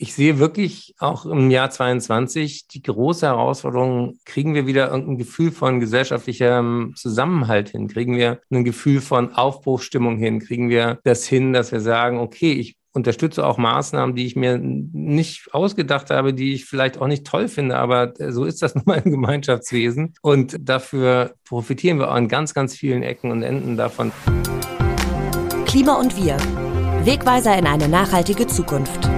ich sehe wirklich auch im Jahr 22 die große Herausforderung, kriegen wir wieder irgendein Gefühl von gesellschaftlichem Zusammenhalt hin? Kriegen wir ein Gefühl von Aufbruchsstimmung hin? Kriegen wir das hin, dass wir sagen, okay, ich unterstütze auch Maßnahmen, die ich mir nicht ausgedacht habe, die ich vielleicht auch nicht toll finde, aber so ist das nun mal im Gemeinschaftswesen. Und dafür profitieren wir auch an ganz, ganz vielen Ecken und Enden davon. Klima und wir. Wegweiser in eine nachhaltige Zukunft.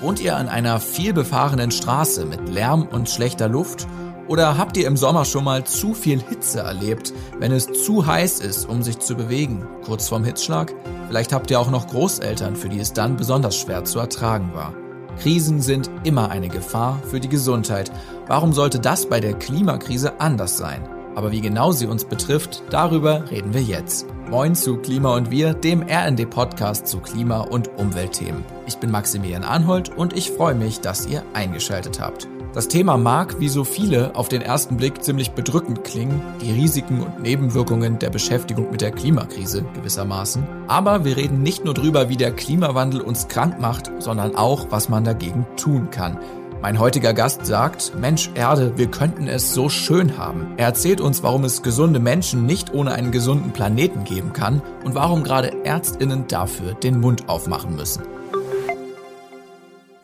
Wohnt ihr an einer vielbefahrenen Straße mit Lärm und schlechter Luft? Oder habt ihr im Sommer schon mal zu viel Hitze erlebt, wenn es zu heiß ist, um sich zu bewegen, kurz vorm Hitzschlag? Vielleicht habt ihr auch noch Großeltern, für die es dann besonders schwer zu ertragen war. Krisen sind immer eine Gefahr für die Gesundheit. Warum sollte das bei der Klimakrise anders sein? Aber wie genau sie uns betrifft, darüber reden wir jetzt. Moin zu Klima und Wir, dem RND-Podcast zu Klima- und Umweltthemen. Ich bin Maximilian Arnhold und ich freue mich, dass ihr eingeschaltet habt. Das Thema mag, wie so viele, auf den ersten Blick ziemlich bedrückend klingen, die Risiken und Nebenwirkungen der Beschäftigung mit der Klimakrise gewissermaßen. Aber wir reden nicht nur drüber, wie der Klimawandel uns krank macht, sondern auch, was man dagegen tun kann. Mein heutiger Gast sagt, Mensch Erde, wir könnten es so schön haben. Er erzählt uns, warum es gesunde Menschen nicht ohne einen gesunden Planeten geben kann und warum gerade Ärztinnen dafür den Mund aufmachen müssen.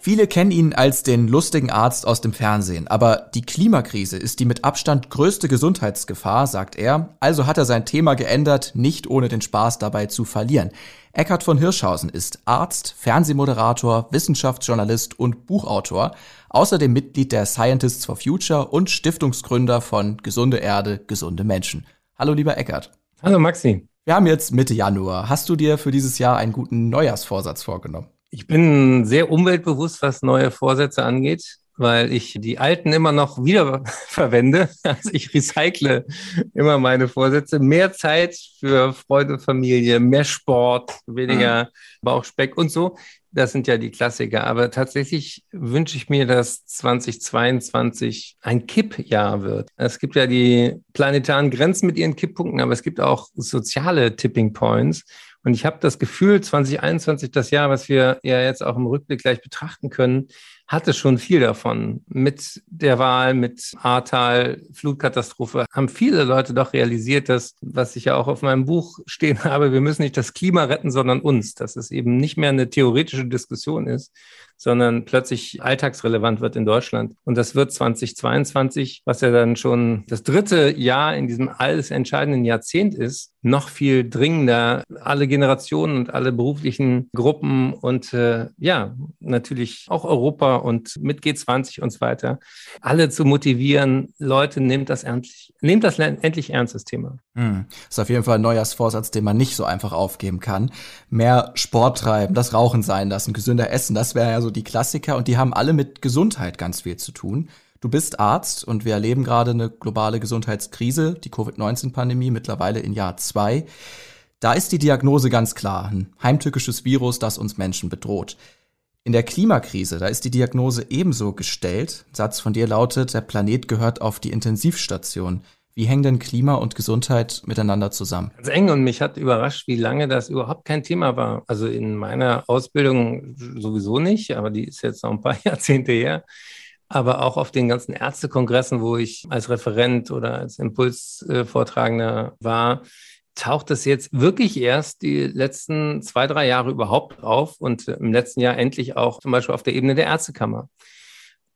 Viele kennen ihn als den lustigen Arzt aus dem Fernsehen, aber die Klimakrise ist die mit Abstand größte Gesundheitsgefahr, sagt er, also hat er sein Thema geändert, nicht ohne den Spaß dabei zu verlieren. Eckhard von Hirschhausen ist Arzt, Fernsehmoderator, Wissenschaftsjournalist und Buchautor, außerdem Mitglied der Scientists for Future und Stiftungsgründer von Gesunde Erde, gesunde Menschen. Hallo lieber Eckhard. Hallo Maxi. Wir haben jetzt Mitte Januar. Hast du dir für dieses Jahr einen guten Neujahrsvorsatz vorgenommen? Ich bin sehr umweltbewusst, was neue Vorsätze angeht, weil ich die alten immer noch wieder verwende. Also ich recycle immer meine Vorsätze. Mehr Zeit für Freunde, Familie, mehr Sport, weniger mhm. Bauchspeck und so. Das sind ja die Klassiker. Aber tatsächlich wünsche ich mir, dass 2022 ein Kippjahr wird. Es gibt ja die planetaren Grenzen mit ihren Kipppunkten, aber es gibt auch soziale Tipping Points. Und ich habe das Gefühl, 2021, das Jahr, was wir ja jetzt auch im Rückblick gleich betrachten können, hatte schon viel davon. Mit der Wahl, mit Ahrtal, Flutkatastrophe, haben viele Leute doch realisiert, dass, was ich ja auch auf meinem Buch stehen habe, wir müssen nicht das Klima retten, sondern uns, dass es eben nicht mehr eine theoretische Diskussion ist, sondern plötzlich alltagsrelevant wird in Deutschland. Und das wird 2022, was ja dann schon das dritte Jahr in diesem alles entscheidenden Jahrzehnt ist, noch viel dringender. Alle Generationen und alle beruflichen Gruppen und äh, ja, natürlich auch Europa und mit G20 und so weiter, alle zu motivieren, Leute, nehmt das ernst, nehmt das endlich ernst, das Thema. Hm. Ist auf jeden Fall ein Neujahrsvorsatz, den man nicht so einfach aufgeben kann. Mehr Sport treiben, das Rauchen sein lassen, gesünder essen, das wäre ja so die Klassiker und die haben alle mit Gesundheit ganz viel zu tun. Du bist Arzt und wir erleben gerade eine globale Gesundheitskrise, die Covid-19-Pandemie, mittlerweile in Jahr zwei. Da ist die Diagnose ganz klar, ein heimtückisches Virus, das uns Menschen bedroht. In der Klimakrise, da ist die Diagnose ebenso gestellt. Ein Satz von dir lautet, der Planet gehört auf die Intensivstation. Wie hängen denn Klima und Gesundheit miteinander zusammen? Ganz eng und mich hat überrascht, wie lange das überhaupt kein Thema war. Also in meiner Ausbildung sowieso nicht, aber die ist jetzt noch ein paar Jahrzehnte her. Aber auch auf den ganzen Ärztekongressen, wo ich als Referent oder als Impulsvortragender war, taucht es jetzt wirklich erst die letzten zwei, drei Jahre überhaupt auf und im letzten Jahr endlich auch zum Beispiel auf der Ebene der Ärztekammer.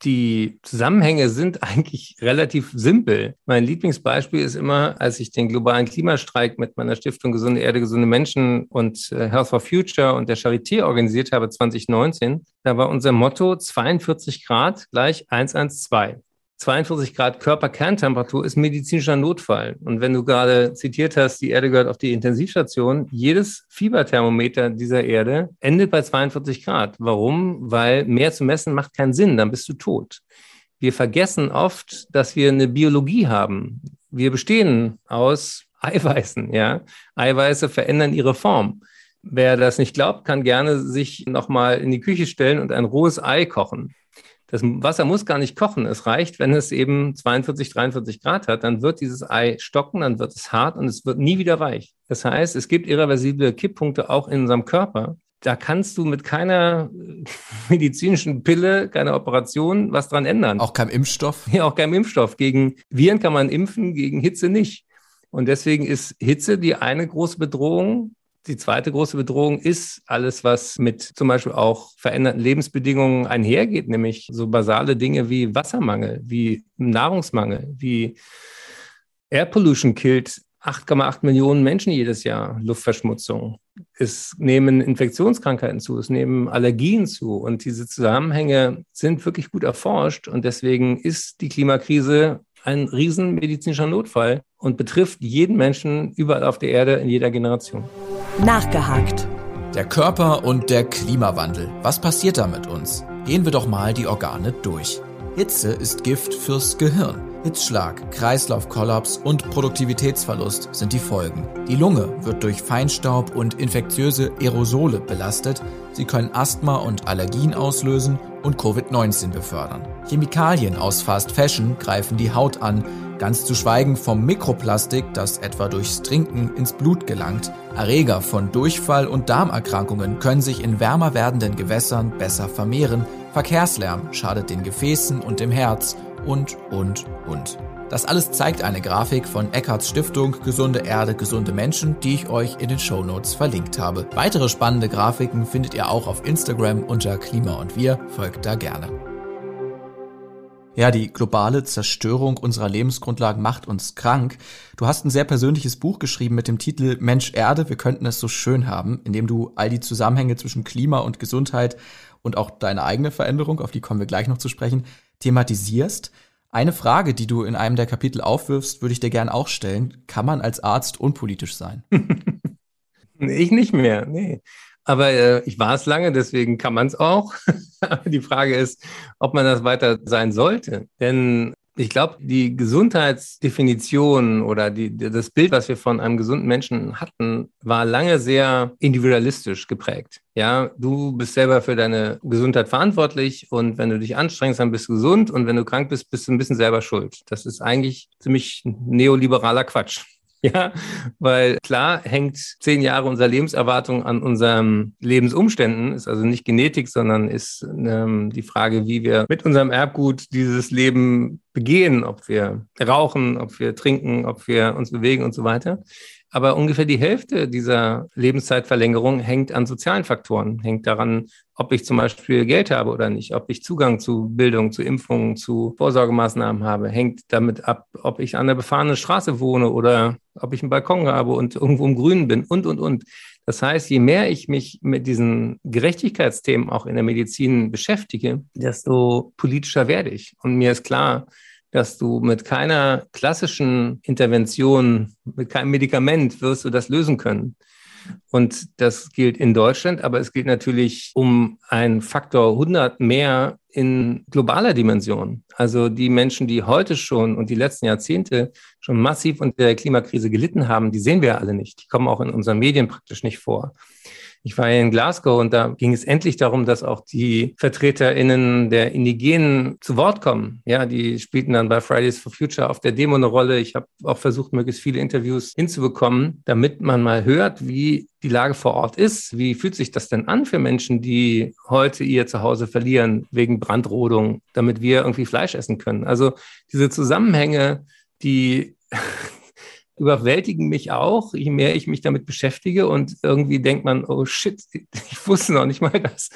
Die Zusammenhänge sind eigentlich relativ simpel. Mein Lieblingsbeispiel ist immer, als ich den globalen Klimastreik mit meiner Stiftung Gesunde Erde, gesunde Menschen und äh, Health for Future und der Charité organisiert habe 2019. Da war unser Motto 42 Grad gleich 112. 42 Grad Körperkerntemperatur ist medizinischer Notfall. Und wenn du gerade zitiert hast, die Erde gehört auf die Intensivstation, jedes Fieberthermometer dieser Erde endet bei 42 Grad. Warum? Weil mehr zu messen macht keinen Sinn, dann bist du tot. Wir vergessen oft, dass wir eine Biologie haben. Wir bestehen aus Eiweißen, ja. Eiweiße verändern ihre Form. Wer das nicht glaubt, kann gerne sich nochmal in die Küche stellen und ein rohes Ei kochen Das Wasser muss gar nicht kochen. Es reicht, wenn es eben 42, 43 Grad hat, dann wird dieses Ei stocken, dann wird es hart und es wird nie wieder weich. Das heißt, es gibt irreversible Kipppunkte auch in unserem Körper. Da kannst du mit keiner medizinischen Pille, keiner Operation was dran ändern. Auch kein Impfstoff? Ja, auch kein Impfstoff. Gegen Viren kann man impfen, gegen Hitze nicht. Und deswegen ist Hitze die eine große Bedrohung. Die zweite große Bedrohung ist alles, was mit zum Beispiel auch veränderten Lebensbedingungen einhergeht, nämlich so basale Dinge wie Wassermangel, wie Nahrungsmangel, wie Air Pollution killt 8,8 Millionen Menschen jedes Jahr, Luftverschmutzung. Es nehmen Infektionskrankheiten zu, es nehmen Allergien zu und diese Zusammenhänge sind wirklich gut erforscht und deswegen ist die Klimakrise ein riesenmedizinischer Notfall und betrifft jeden Menschen überall auf der Erde in jeder Generation. Nachgehakt. Der Körper und der Klimawandel. Was passiert da mit uns? Gehen wir doch mal die Organe durch. Hitze ist Gift fürs Gehirn. Hitzschlag, Kreislaufkollaps und Produktivitätsverlust sind die Folgen. Die Lunge wird durch Feinstaub und infektiöse Aerosole belastet. Sie können Asthma und Allergien auslösen und Covid-19 befördern. Chemikalien aus Fast Fashion greifen die Haut an, ganz zu schweigen vom Mikroplastik, das etwa durchs Trinken ins Blut gelangt. Erreger von Durchfall und Darmerkrankungen können sich in wärmer werdenden Gewässern besser vermehren. Verkehrslärm schadet den Gefäßen und dem Herz und, und, und. Das alles zeigt eine Grafik von Eckharts Stiftung Gesunde Erde, gesunde Menschen, die ich euch in den Show Notes verlinkt habe. Weitere spannende Grafiken findet ihr auch auf Instagram unter Klima und wir. Folgt da gerne. Ja, die globale Zerstörung unserer Lebensgrundlagen macht uns krank. Du hast ein sehr persönliches Buch geschrieben mit dem Titel Mensch Erde, wir könnten es so schön haben, in dem du all die Zusammenhänge zwischen Klima und Gesundheit und auch deine eigene Veränderung, auf die kommen wir gleich noch zu sprechen, thematisierst. Eine Frage, die du in einem der Kapitel aufwirfst, würde ich dir gern auch stellen. Kann man als Arzt unpolitisch sein? ich nicht mehr, nee. Aber äh, ich war es lange, deswegen kann man es auch. Aber die Frage ist, ob man das weiter sein sollte. Denn ich glaube, die Gesundheitsdefinition oder die, das Bild, was wir von einem gesunden Menschen hatten, war lange sehr individualistisch geprägt. Ja, du bist selber für deine Gesundheit verantwortlich und wenn du dich anstrengst, dann bist du gesund und wenn du krank bist, bist du ein bisschen selber schuld. Das ist eigentlich ziemlich neoliberaler Quatsch. Ja, weil klar hängt zehn Jahre unserer Lebenserwartung an unseren Lebensumständen, ist also nicht Genetik, sondern ist ähm, die Frage, wie wir mit unserem Erbgut dieses Leben begehen, ob wir rauchen, ob wir trinken, ob wir uns bewegen und so weiter. Aber ungefähr die Hälfte dieser Lebenszeitverlängerung hängt an sozialen Faktoren, hängt daran, ob ich zum Beispiel Geld habe oder nicht, ob ich Zugang zu Bildung, zu Impfungen, zu Vorsorgemaßnahmen habe, hängt damit ab, ob ich an der befahrenen Straße wohne oder ob ich einen Balkon habe und irgendwo im Grünen bin und, und, und. Das heißt, je mehr ich mich mit diesen Gerechtigkeitsthemen auch in der Medizin beschäftige, desto politischer werde ich. Und mir ist klar, dass du mit keiner klassischen Intervention, mit keinem Medikament wirst du das lösen können. Und das gilt in Deutschland, aber es gilt natürlich um einen Faktor 100 mehr in globaler Dimension. Also die Menschen, die heute schon und die letzten Jahrzehnte schon massiv unter der Klimakrise gelitten haben, die sehen wir alle nicht. Die kommen auch in unseren Medien praktisch nicht vor. Ich war ja in Glasgow und da ging es endlich darum, dass auch die VertreterInnen der Indigenen zu Wort kommen. Ja, die spielten dann bei Fridays for Future auf der Demo eine Rolle. Ich habe auch versucht, möglichst viele Interviews hinzubekommen, damit man mal hört, wie die Lage vor Ort ist. Wie fühlt sich das denn an für Menschen, die heute ihr Zuhause verlieren wegen Brandrodung, damit wir irgendwie Fleisch essen können? Also diese Zusammenhänge, die überwältigen mich auch, je mehr ich mich damit beschäftige und irgendwie denkt man, oh shit, ich wusste noch nicht mal, dass,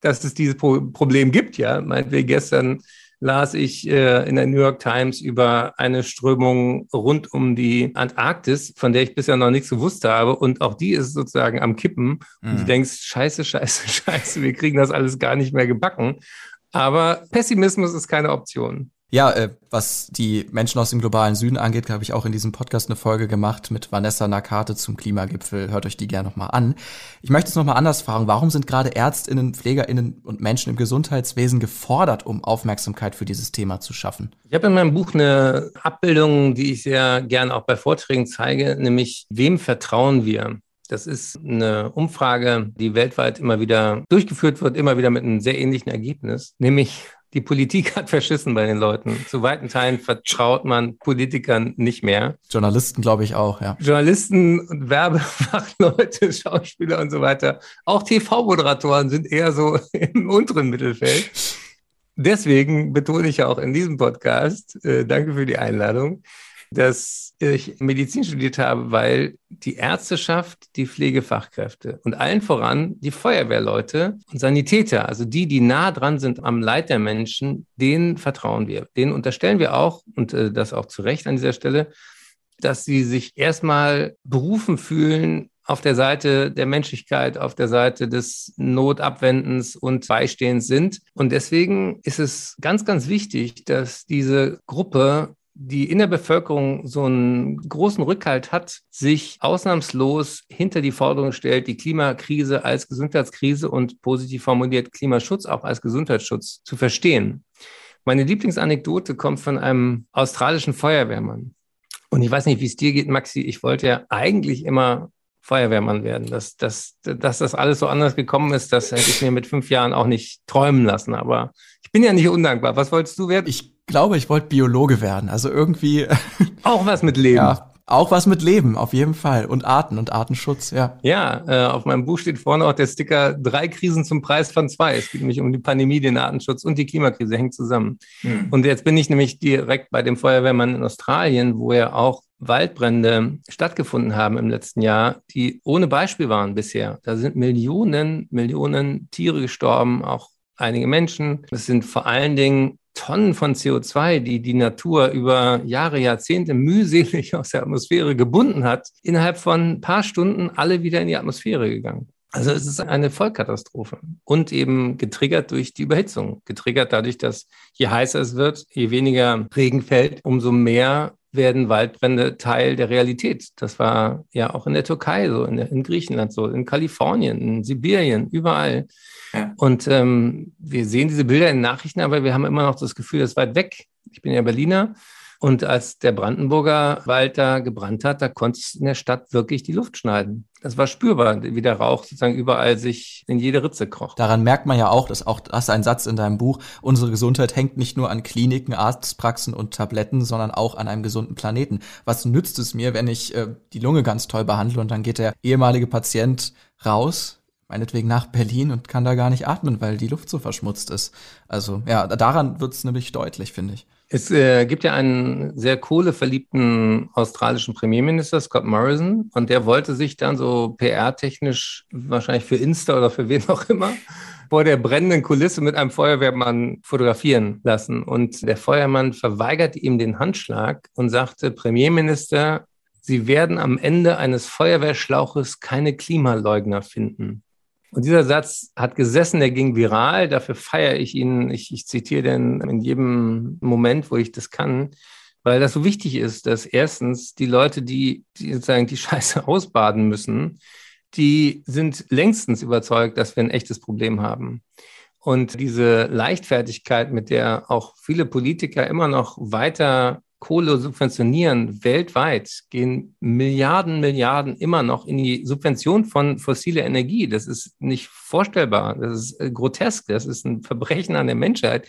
dass es dieses Problem gibt. Ja, meinetwegen gestern las ich äh, in der New York Times über eine Strömung rund um die Antarktis, von der ich bisher noch nichts gewusst habe. Und auch die ist sozusagen am Kippen. Mhm. Und du denkst, scheiße, scheiße, scheiße, wir kriegen das alles gar nicht mehr gebacken. Aber Pessimismus ist keine Option. Ja, äh, was die Menschen aus dem globalen Süden angeht, habe ich auch in diesem Podcast eine Folge gemacht mit Vanessa Nakate zum Klimagipfel. Hört euch die gerne nochmal an. Ich möchte es nochmal anders fragen. Warum sind gerade Ärztinnen, Pflegerinnen und Menschen im Gesundheitswesen gefordert, um Aufmerksamkeit für dieses Thema zu schaffen? Ich habe in meinem Buch eine Abbildung, die ich sehr gerne auch bei Vorträgen zeige, nämlich wem vertrauen wir? Das ist eine Umfrage, die weltweit immer wieder durchgeführt wird, immer wieder mit einem sehr ähnlichen Ergebnis, nämlich Die Politik hat verschissen bei den Leuten. Zu weiten Teilen vertraut man Politikern nicht mehr. Journalisten, glaube ich, auch, ja. Journalisten, Werbefachleute, Schauspieler und so weiter. Auch TV-Moderatoren sind eher so im unteren Mittelfeld. Deswegen betone ich ja auch in diesem Podcast, äh, danke für die Einladung, dass ich Medizin studiert habe, weil die Ärzteschaft, die Pflegefachkräfte und allen voran die Feuerwehrleute und Sanitäter, also die, die nah dran sind am Leid der Menschen, denen vertrauen wir. Denen unterstellen wir auch, und äh, das auch zu Recht an dieser Stelle, dass sie sich erstmal berufen fühlen, auf der Seite der Menschlichkeit, auf der Seite des Notabwendens und Beistehens sind. Und deswegen ist es ganz, ganz wichtig, dass diese Gruppe die in der Bevölkerung so einen großen Rückhalt hat, sich ausnahmslos hinter die Forderung stellt, die Klimakrise als Gesundheitskrise und positiv formuliert Klimaschutz auch als Gesundheitsschutz zu verstehen. Meine Lieblingsanekdote kommt von einem australischen Feuerwehrmann. Und ich weiß nicht, wie es dir geht, Maxi. Ich wollte ja eigentlich immer Feuerwehrmann werden. Dass, dass, dass das alles so anders gekommen ist, das hätte ich mir mit fünf Jahren auch nicht träumen lassen. Aber ich bin ja nicht undankbar. Was wolltest du werden? Ich glaube, ich wollte Biologe werden. Also irgendwie. Auch was mit Leben. Ja, auch was mit Leben, auf jeden Fall. Und Arten und Artenschutz, ja. Ja, äh, auf meinem Buch steht vorne auch der Sticker drei Krisen zum Preis von zwei. Es geht nämlich um die Pandemie, den Artenschutz und die Klimakrise hängt zusammen. Mhm. Und jetzt bin ich nämlich direkt bei dem Feuerwehrmann in Australien, wo er auch Waldbrände stattgefunden haben im letzten Jahr, die ohne Beispiel waren bisher. Da sind Millionen, Millionen Tiere gestorben, auch einige Menschen. Es sind vor allen Dingen Tonnen von CO2, die die Natur über Jahre, Jahrzehnte mühselig aus der Atmosphäre gebunden hat, innerhalb von ein paar Stunden alle wieder in die Atmosphäre gegangen. Also es ist eine Vollkatastrophe und eben getriggert durch die Überhitzung, getriggert dadurch, dass je heißer es wird, je weniger Regen fällt, umso mehr werden Waldbrände Teil der Realität. Das war ja auch in der Türkei so, in, in Griechenland so, in Kalifornien, in Sibirien, überall. Ja. Und ähm, wir sehen diese Bilder in Nachrichten, aber wir haben immer noch das Gefühl, das ist weit weg. Ich bin ja Berliner. Und als der Brandenburger Wald da gebrannt hat, da konnte es in der Stadt wirklich die Luft schneiden. Das war spürbar, wie der Rauch sozusagen überall sich in jede Ritze kroch. Daran merkt man ja auch, dass auch das ein Satz in deinem Buch, unsere Gesundheit hängt nicht nur an Kliniken, Arztpraxen und Tabletten, sondern auch an einem gesunden Planeten. Was nützt es mir, wenn ich äh, die Lunge ganz toll behandle und dann geht der ehemalige Patient raus, meinetwegen nach Berlin und kann da gar nicht atmen, weil die Luft so verschmutzt ist. Also ja, daran wird es nämlich deutlich, finde ich. Es äh, gibt ja einen sehr kohleverliebten australischen Premierminister, Scott Morrison, und der wollte sich dann so PR-technisch, wahrscheinlich für Insta oder für wen auch immer, vor der brennenden Kulisse mit einem Feuerwehrmann fotografieren lassen. Und der Feuermann verweigerte ihm den Handschlag und sagte, Premierminister, Sie werden am Ende eines Feuerwehrschlauches keine Klimaleugner finden. Und dieser Satz hat gesessen, der ging viral. Dafür feiere ich ihn. Ich, ich zitiere den in jedem Moment, wo ich das kann, weil das so wichtig ist, dass erstens die Leute, die, die sozusagen die Scheiße ausbaden müssen, die sind längstens überzeugt, dass wir ein echtes Problem haben. Und diese Leichtfertigkeit, mit der auch viele Politiker immer noch weiter Kohle subventionieren weltweit, gehen Milliarden, Milliarden immer noch in die Subvention von fossiler Energie. Das ist nicht vorstellbar. Das ist äh, grotesk. Das ist ein Verbrechen an der Menschheit.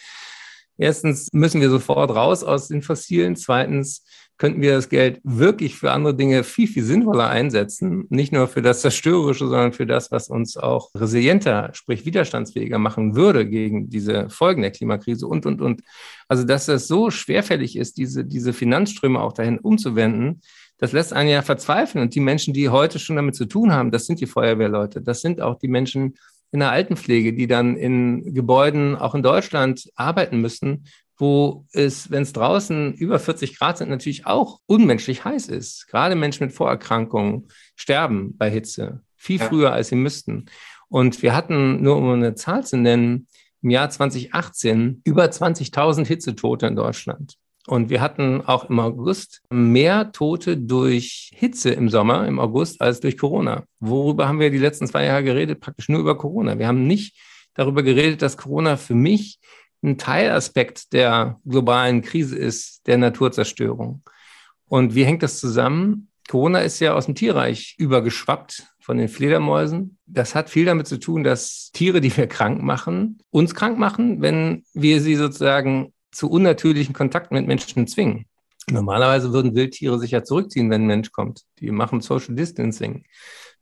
Erstens müssen wir sofort raus aus den Fossilen. Zweitens könnten wir das Geld wirklich für andere Dinge viel, viel sinnvoller einsetzen. Nicht nur für das Zerstörerische, sondern für das, was uns auch resilienter, sprich widerstandsfähiger machen würde gegen diese Folgen der Klimakrise und, und, und. Also, dass das so schwerfällig ist, diese, diese Finanzströme auch dahin umzuwenden, das lässt einen ja verzweifeln. Und die Menschen, die heute schon damit zu tun haben, das sind die Feuerwehrleute. Das sind auch die Menschen, in der Altenpflege, die dann in Gebäuden auch in Deutschland arbeiten müssen, wo es, wenn es draußen über 40 Grad sind, natürlich auch unmenschlich heiß ist. Gerade Menschen mit Vorerkrankungen sterben bei Hitze viel ja. früher, als sie müssten. Und wir hatten, nur um eine Zahl zu nennen, im Jahr 2018 über 20.000 Hitzetote in Deutschland. Und wir hatten auch im August mehr Tote durch Hitze im Sommer, im August, als durch Corona. Worüber haben wir die letzten zwei Jahre geredet? Praktisch nur über Corona. Wir haben nicht darüber geredet, dass Corona für mich ein Teilaspekt der globalen Krise ist, der Naturzerstörung. Und wie hängt das zusammen? Corona ist ja aus dem Tierreich übergeschwappt von den Fledermäusen. Das hat viel damit zu tun, dass Tiere, die wir krank machen, uns krank machen, wenn wir sie sozusagen zu unnatürlichen Kontakten mit Menschen zwingen. Normalerweise würden Wildtiere sich ja zurückziehen, wenn ein Mensch kommt. Die machen Social Distancing.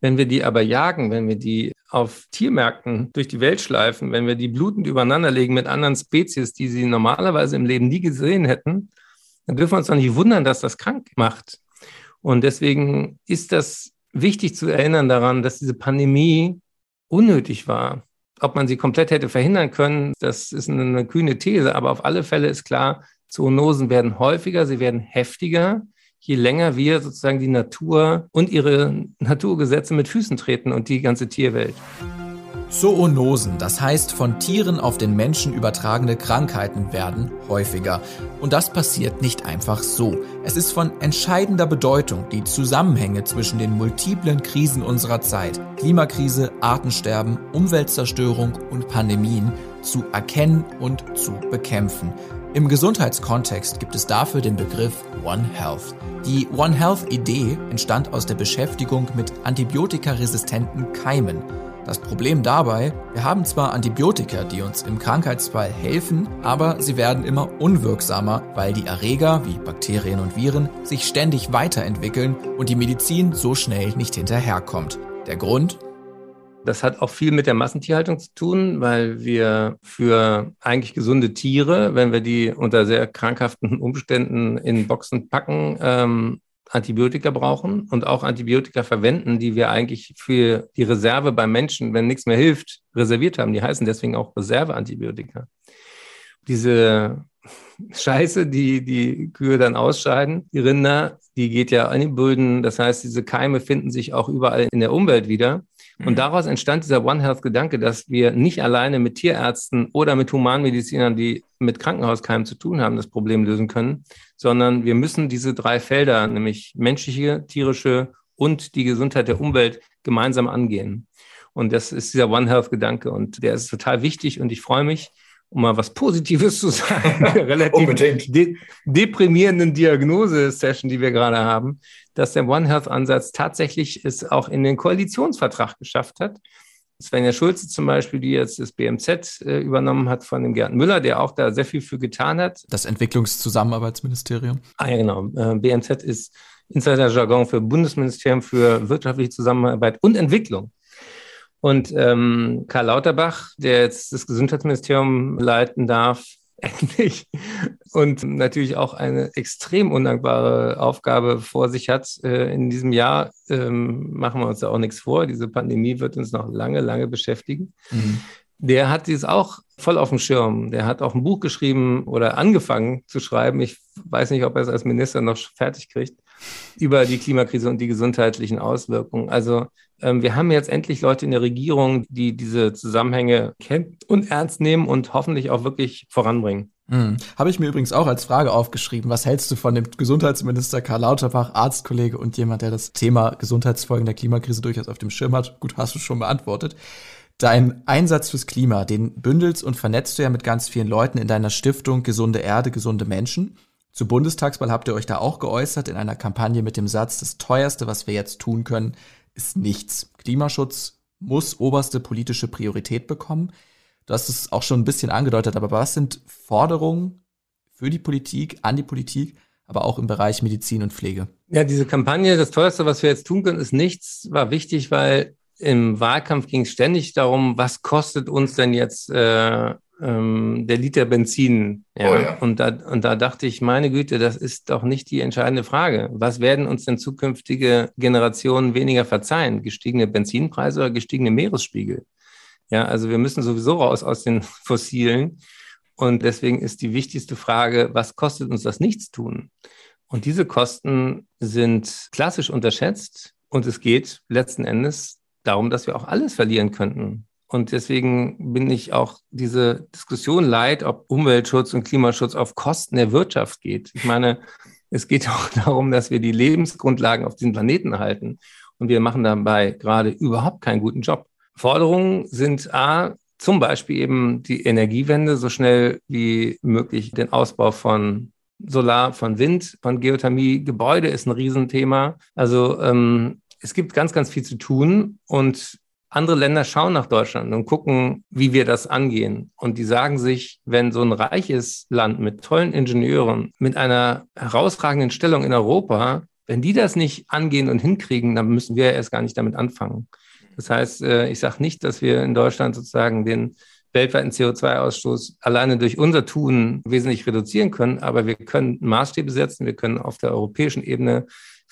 Wenn wir die aber jagen, wenn wir die auf Tiermärkten durch die Welt schleifen, wenn wir die blutend übereinander legen mit anderen Spezies, die sie normalerweise im Leben nie gesehen hätten, dann dürfen wir uns doch nicht wundern, dass das krank macht. Und deswegen ist das wichtig zu erinnern daran, dass diese Pandemie unnötig war. Ob man sie komplett hätte verhindern können, das ist eine kühne These, aber auf alle Fälle ist klar, Zoonosen werden häufiger, sie werden heftiger, je länger wir sozusagen die Natur und ihre Naturgesetze mit Füßen treten und die ganze Tierwelt. Zoonosen, das heißt von Tieren auf den Menschen übertragene Krankheiten werden häufiger. Und das passiert nicht einfach so. Es ist von entscheidender Bedeutung, die Zusammenhänge zwischen den multiplen Krisen unserer Zeit, Klimakrise, Artensterben, Umweltzerstörung und Pandemien, zu erkennen und zu bekämpfen. Im Gesundheitskontext gibt es dafür den Begriff One Health. Die One Health Idee entstand aus der Beschäftigung mit antibiotikaresistenten Keimen. Das Problem dabei, wir haben zwar Antibiotika, die uns im Krankheitsfall helfen, aber sie werden immer unwirksamer, weil die Erreger wie Bakterien und Viren sich ständig weiterentwickeln und die Medizin so schnell nicht hinterherkommt. Der Grund? Das hat auch viel mit der Massentierhaltung zu tun, weil wir für eigentlich gesunde Tiere, wenn wir die unter sehr krankhaften Umständen in Boxen packen, ähm, Antibiotika brauchen und auch Antibiotika verwenden, die wir eigentlich für die Reserve beim Menschen, wenn nichts mehr hilft, reserviert haben. Die heißen deswegen auch Reserveantibiotika. Diese Scheiße, die die Kühe dann ausscheiden, die Rinder, die geht ja an die Böden. Das heißt, diese Keime finden sich auch überall in der Umwelt wieder. Und mhm. daraus entstand dieser One Health Gedanke, dass wir nicht alleine mit Tierärzten oder mit Humanmedizinern, die mit Krankenhauskeimen zu tun haben, das Problem lösen können, sondern wir müssen diese drei Felder, nämlich menschliche, tierische und die Gesundheit der Umwelt gemeinsam angehen. Und das ist dieser One Health Gedanke und der ist total wichtig und ich freue mich, um mal was Positives zu sagen, relativ de deprimierenden Diagnose-Session, die wir gerade haben, dass der One Health-Ansatz tatsächlich es auch in den Koalitionsvertrag geschafft hat. Svenja Schulze zum Beispiel, die jetzt das BMZ äh, übernommen hat von dem Gerd Müller, der auch da sehr viel für getan hat. Das Entwicklungszusammenarbeitsministerium. Ah ja, genau. Äh, BMZ ist Insider-Jargon für Bundesministerium für wirtschaftliche Zusammenarbeit und Entwicklung. Und ähm, Karl Lauterbach, der jetzt das Gesundheitsministerium leiten darf, endlich und natürlich auch eine extrem undankbare Aufgabe vor sich hat. Äh, in diesem Jahr ähm, machen wir uns da auch nichts vor. Diese Pandemie wird uns noch lange, lange beschäftigen. Mhm. Der hat dies auch voll auf dem Schirm. Der hat auch ein Buch geschrieben oder angefangen zu schreiben. Ich weiß nicht, ob er es als Minister noch fertig kriegt über die Klimakrise und die gesundheitlichen Auswirkungen. Also ähm, wir haben jetzt endlich Leute in der Regierung, die diese Zusammenhänge kennen und ernst nehmen und hoffentlich auch wirklich voranbringen. Hm. Habe ich mir übrigens auch als Frage aufgeschrieben. Was hältst du von dem Gesundheitsminister Karl Lauterbach, Arztkollege und jemand, der das Thema Gesundheitsfolgen der Klimakrise durchaus auf dem Schirm hat? Gut, hast du schon beantwortet. Dein Einsatz fürs Klima, den bündelst und vernetzt du ja mit ganz vielen Leuten in deiner Stiftung Gesunde Erde, gesunde Menschen. Zur Bundestagswahl habt ihr euch da auch geäußert in einer Kampagne mit dem Satz, das teuerste, was wir jetzt tun können, ist nichts. Klimaschutz muss oberste politische Priorität bekommen. Du hast es auch schon ein bisschen angedeutet, aber was sind Forderungen für die Politik, an die Politik, aber auch im Bereich Medizin und Pflege? Ja, diese Kampagne, das teuerste, was wir jetzt tun können, ist nichts, war wichtig, weil im Wahlkampf ging es ständig darum, was kostet uns denn jetzt äh, ähm, der Liter Benzin. Ja. Oh ja. Und, da, und da dachte ich, meine Güte, das ist doch nicht die entscheidende Frage. Was werden uns denn zukünftige Generationen weniger verzeihen? Gestiegene Benzinpreise oder gestiegene Meeresspiegel? Ja, also wir müssen sowieso raus aus den Fossilen. Und deswegen ist die wichtigste Frage, was kostet uns das Nichtstun? Und diese Kosten sind klassisch unterschätzt. Und es geht letzten Endes darum, dass wir auch alles verlieren könnten. Und deswegen bin ich auch diese Diskussion leid, ob Umweltschutz und Klimaschutz auf Kosten der Wirtschaft geht. Ich meine, es geht auch darum, dass wir die Lebensgrundlagen auf diesem Planeten erhalten. Und wir machen dabei gerade überhaupt keinen guten Job. Forderungen sind A, zum Beispiel eben die Energiewende, so schnell wie möglich den Ausbau von Solar, von Wind, von Geothermie. Gebäude ist ein Riesenthema. Also ähm, es gibt ganz, ganz viel zu tun und andere Länder schauen nach Deutschland und gucken, wie wir das angehen. Und die sagen sich, wenn so ein reiches Land mit tollen Ingenieuren, mit einer herausragenden Stellung in Europa, wenn die das nicht angehen und hinkriegen, dann müssen wir erst gar nicht damit anfangen. Das heißt, äh, ich sage nicht, dass wir in Deutschland sozusagen den weltweiten CO2-Ausstoß alleine durch unser Tun wesentlich reduzieren können, aber wir können Maßstäbe setzen, wir können auf der europäischen Ebene